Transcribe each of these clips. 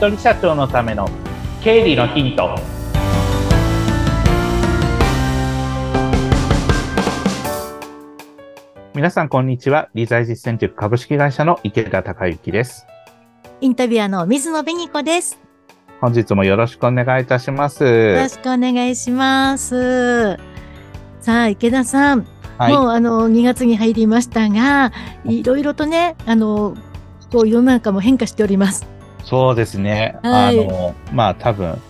人社長のための経理のヒント皆さんこんにちは理財実践塾株式会社の池田隆之ですインタビュアーの水野紅子です。本日もよろしくお願いいたしますよろしくお願いします。さあ、池田さん、はいもうあの2月に入りましたが、いろいろとね、あの、こう世の中も変化しております。そうですね。はいあの、まあ多分、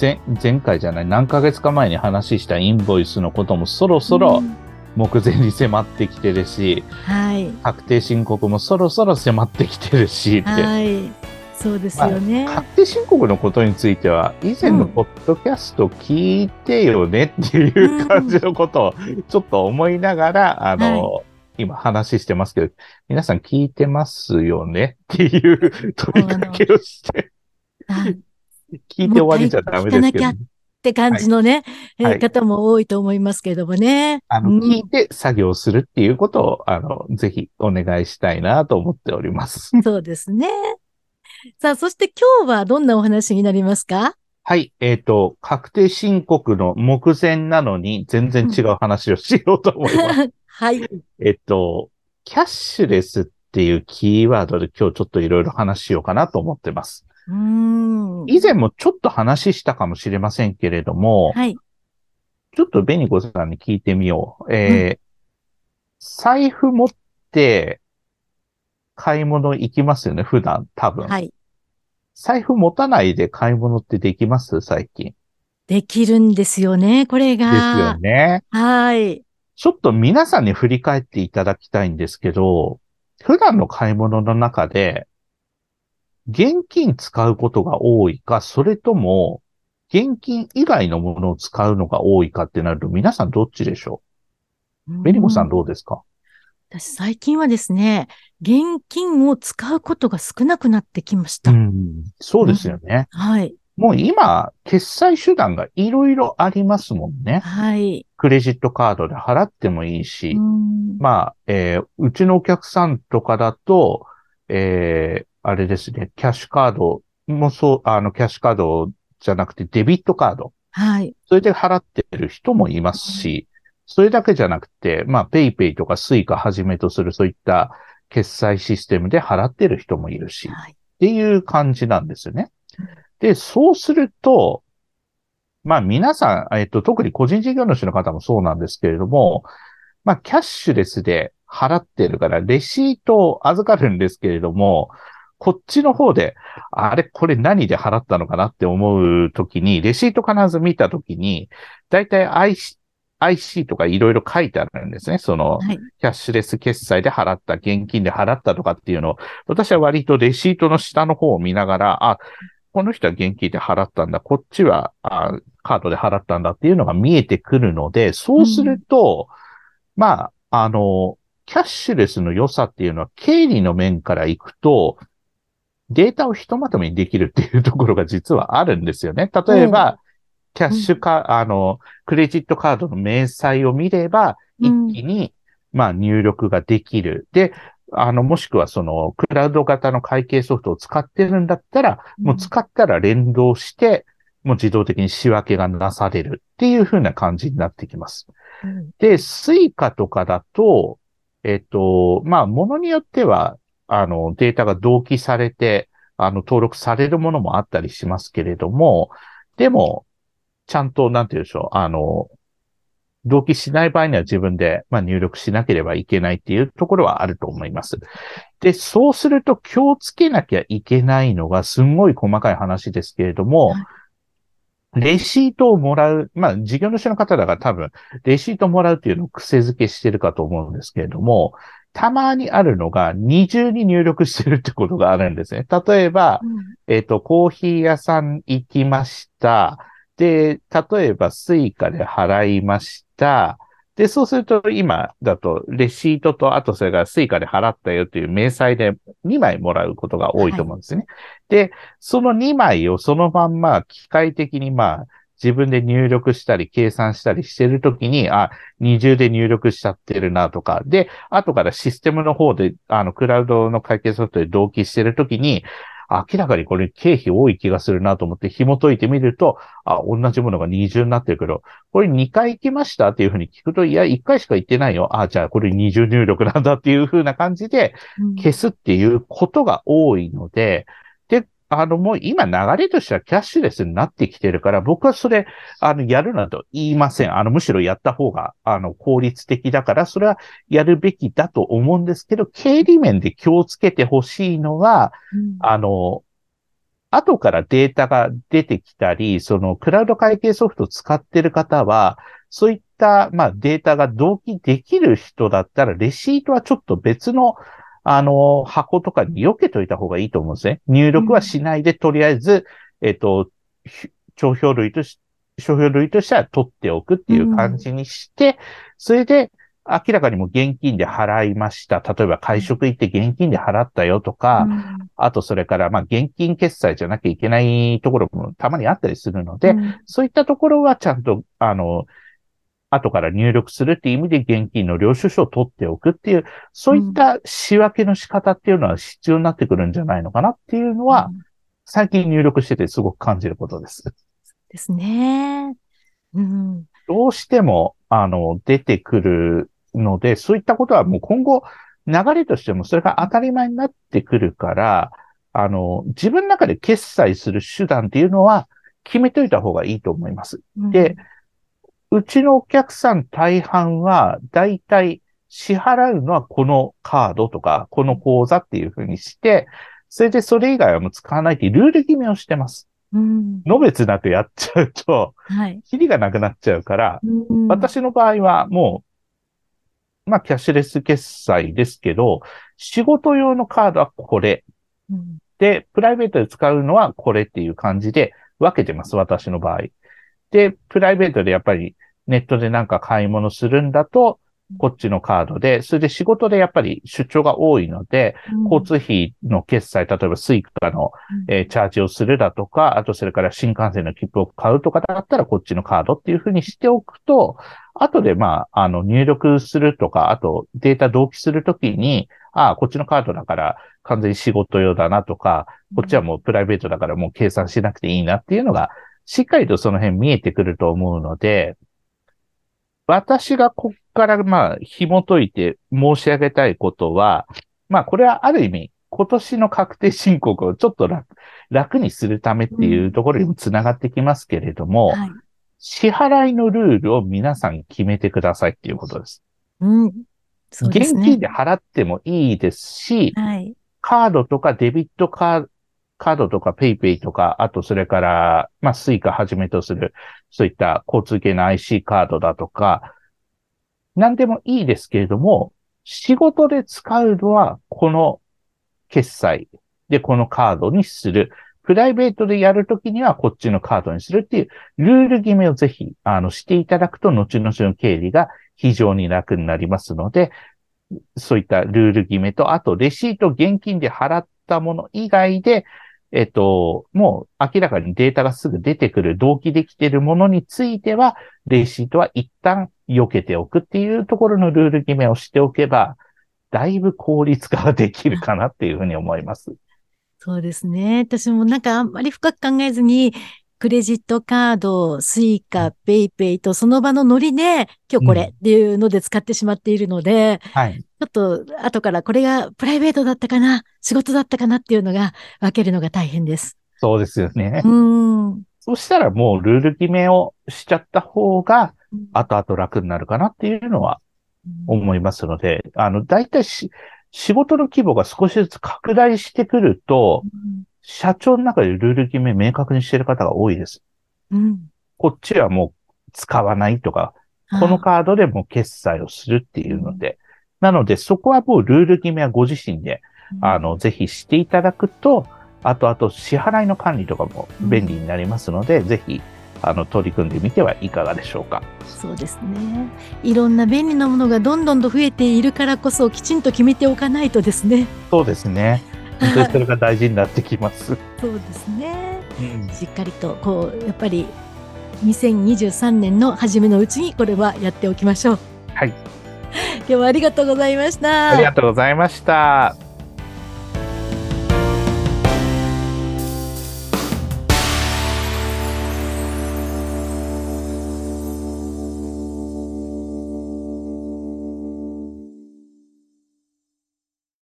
前、前回じゃない、何ヶ月か前に話したインボイスのこともそろそろうん目前に迫ってきてるし、はい。確定申告もそろそろ迫ってきてるし、って。はい。そうですよね。確定申告のことについては、以前のポッドキャスト聞いてよねっていう感じのことをちょっと思いながら、あの、今話してますけど、皆さん聞いてますよね？っていう問いかけをして、はい聞いて終わりじゃダメですけど、もう一回聞かなきって感じのね、えーはい方も多いと思いますけどもね。あの、うん聞いて作業するっていうことを、あの、ぜひお願いしたいなと思っております。そうですね。さあ、そして今日はどんなお話になりますか？はい、えっ、と、確定申告の目前なのに全然違う話をしようと思います。はい。えっと、キャッシュレスっていうキーワードで今日ちょっといろいろ話しようかなと思ってます。うーん。以前もちょっと話したかもしれませんけれども、はい。ちょっとベニコさんに聞いてみよう。えー財布持って買い物行きますよね、普段、多分。はい。財布持たないで買い物ってできます？最近。できるんですよね、これですよが。ね。はい。ちょっと皆さんに振り返っていただきたいんですけど、普段の買い物の中で、現金使うことが多いか、それとも、現金以外のものを使うのが多いかってなると、皆さんどっちでしょう？ベニコさんどうですか？私最近はですね、現金を使うことが少なくなってきました。うん、そうですよね。はい。もう今、決済手段がいろいろありますもんね。はい。クレジットカードで払ってもいいし、うんまあ、えーうちのお客さんとかだと、えーあれですね、キャッシュカードもそう、あの、キャッシュカードじゃなくてデビットカード。はい。それで払ってる人もいますし、それだけじゃなくて、まあ、 PayPay とか Suica はじめとするそういった決済システムで払ってる人もいるし、っはい。ていう感じなんですよね。で、そうすると、まあ皆さん、えっと、特に個人事業主の方もそうなんですけれども、まあキャッシュレスで払ってるから、レシートを預かるんですけれども、こっちの方で、あれ、これ何で払ったのかなって思うときに、レシート必ず見たときに、だいたい IC, IC とかいろいろ書いてあるんですね。その、はい。キャッシュレス決済で払った、現金で払ったとかっていうのを、私は割とレシートの下の方を見ながら、あ、この人は現金で払ったんだ、こっちはあカードで払ったんだっていうのが見えてくるので、そうすると、まあ、あの、キャッシュレスの良さっていうのは、経理の面からいくと、データをひとまとめにできるっていうところが実はあるんですよね。例えば、キャッシュカ、あの、クレジットカードの明細を見れば、うん。一気に、まあ、入力ができる。で、あの、もしくはその、クラウド型の会計ソフトを使ってるんだったら、もう使ったら連動して、もう自動的に仕分けがなされるっていう風な感じになってきます。うんで、 Suica とかだと、えっと、まあ、ものによっては、あの、データが同期されて、あの、登録されるものもあったりしますけれども、でも、ちゃんと、なんて言うんでしょう、あの、同期しない場合には自分で、まあ、入力しなければいけないっていうところはあると思います。で、そうすると気をつけなきゃいけないのが、すんごい細かい話ですけれどもはい、レシートをもらう、まあ、事業主の方だから多分、レシートもらうっていうのを癖づけしてるかと思うんですけれども、たまにあるのが二重に入力してるってことがあるんですね。例えば、えっ、と、コーヒー屋さん行きました。で、例えば Suica で払いました。で、そうすると今だとレシートと、あとそれから Suica で払ったよという明細で2枚もらうことが多いと思うんですね。で、その2枚をそのまんま機械的にまあ自分で入力したり計算したりしてるときに、あ、二重で入力しちゃってるなとか、で、後からシステムの方で、あの、クラウドの会計ソフトで同期してるときに、明らかにこれ経費多い気がするなと思って紐解いてみると、あ、同じものが二重になってるけど、これ2回行きましたっていうふうに聞くと、いや、1回しか行ってないよ。あ、じゃあこれ二重入力なんだっていうふうな感じで消すっていうことが多いので、で、あの、もう今流れとしてはキャッシュレスになってきてるから、僕はそれ、あの、やるなと言いません。あの、むしろやった方が、あの、効率的だから、それはやるべきだと思うんですけど、経理面で気をつけてほしいのは、うんあの、後からデータが出てきたり、そのクラウド会計ソフトを使ってる方は、そういった、まあ、データが同期できる人だったら、レシートはちょっと別の、あの、箱とかに避けといた方がいいと思うんですね。入力はしないで、とりあえず、えっと、ひ帳票類とし、商標類としては取っておくっていう感じにして、それで、明らかにもう現金で払いました。例えば会食行って現金で払ったよとか、あとそれから、まあ、現金決済じゃなきゃいけないところもたまにあったりするので、うんそういったところはちゃんと、あの、後から入力するっていう意味で現金の領収書を取っておくっていう、そういった仕分けの仕方っていうのは必要になってくるんじゃないのかなっていうのは、うん最近入力しててすごく感じることです。ですね。うん。どうしても、あの、出てくるので、そういったことはもう今後、流れとしてもそれが当たり前になってくるから、あの、自分の中で決済する手段っていうのは決めといた方がいいと思います。で、うちのお客さん大半は、だいたい支払うのはこのカードとか、この口座っていうふうにして、それでそれ以外はもう使わないっていうルール決めをしてます。うん、のべつなくやっちゃうと、はい。キリがなくなっちゃうから、うん、私の場合はもう、まあ、キャッシュレス決済ですけど、仕事用のカードはこれ。うん、で、プライベートで使うのはこれっていう感じで分けてます、私の場合。で、プライベートでやっぱりネットでなんか買い物するんだと、こっちのカードで、それで仕事でやっぱり出張が多いので、交通費の決済、例えば Suica の、えーチャージをするだとか、あとそれから新幹線の切符を買うとかだったらこっちのカードっていうふうにしておくと、後でまあ、あの入力するとか、あとデータ同期するときに、ああ、こっちのカードだから完全に仕事用だなとか、こっちはもうプライベートだからもう計算しなくていいなっていうのが、しっかりとその辺見えてくると思うので、私がこっからまあ紐解いて申し上げたいことは、まあこれはある意味今年の確定申告をちょっと楽楽にするためっていうところにもつながってきますけれども、はい。支払いのルールを皆さん決めてくださいっていうことです。うん。そうですね。現金で払ってもいいですし、はい。カードとかデビットカーカードとか PayPay とか、あとそれから、まあ、 Suica はじめとする、そういった交通系の IC カードだとか、何でもいいですけれども、仕事で使うのはこの決済でこのカードにする。プライベートでやるときにはこっちのカードにするっていうルール決めをぜひ、あの、していただくと、後々の経理が非常に楽になりますので、そういったルール決めと、あと、レシート現金で払ったもの以外で、えっと、もう明らかにデータがすぐ出てくる、同期できているものについては、レシートは一旦避けておくっていうところのルール決めをしておけば、だいぶ効率化ができるかなっていうふうに思います。そうですね。私もなんかあんまり深く考えずに、クレジットカード、 Suica、PayPay とその場のノリで、今日これっていうので使ってしまっているので、はい。ちょっと後からこれがプライベートだったかな、仕事だったかなっていうのが分けるのが大変です。そうですよねう。ん。そしたらもうルール決めをしちゃった方が、後々楽になるかなっていうのは思いますので、あの、大体し、仕事の規模が少しずつ拡大してくると、社長の中でルール決め明確にしている方が多いです。うん。こっちはもう使わないとか、このカードでもう決済をするっていうので、なのでそこはもうルール決めはご自身で、あの、ぜひしていただくと、あとあと支払いの管理とかも便利になりますので、ぜひ、あの、取り組んでみてはいかがでしょうか。そうですね。いろんな便利なものがどんどんと増えているからこそ、きちんと決めておかないとですね。そうですね。本当にそれが大事になってきます。そうですね。うんしっかりと、こう、やっぱり、2023年の初めのうちにこれはやっておきましょう。はい。今日はありがとうございました。ありがとうございました。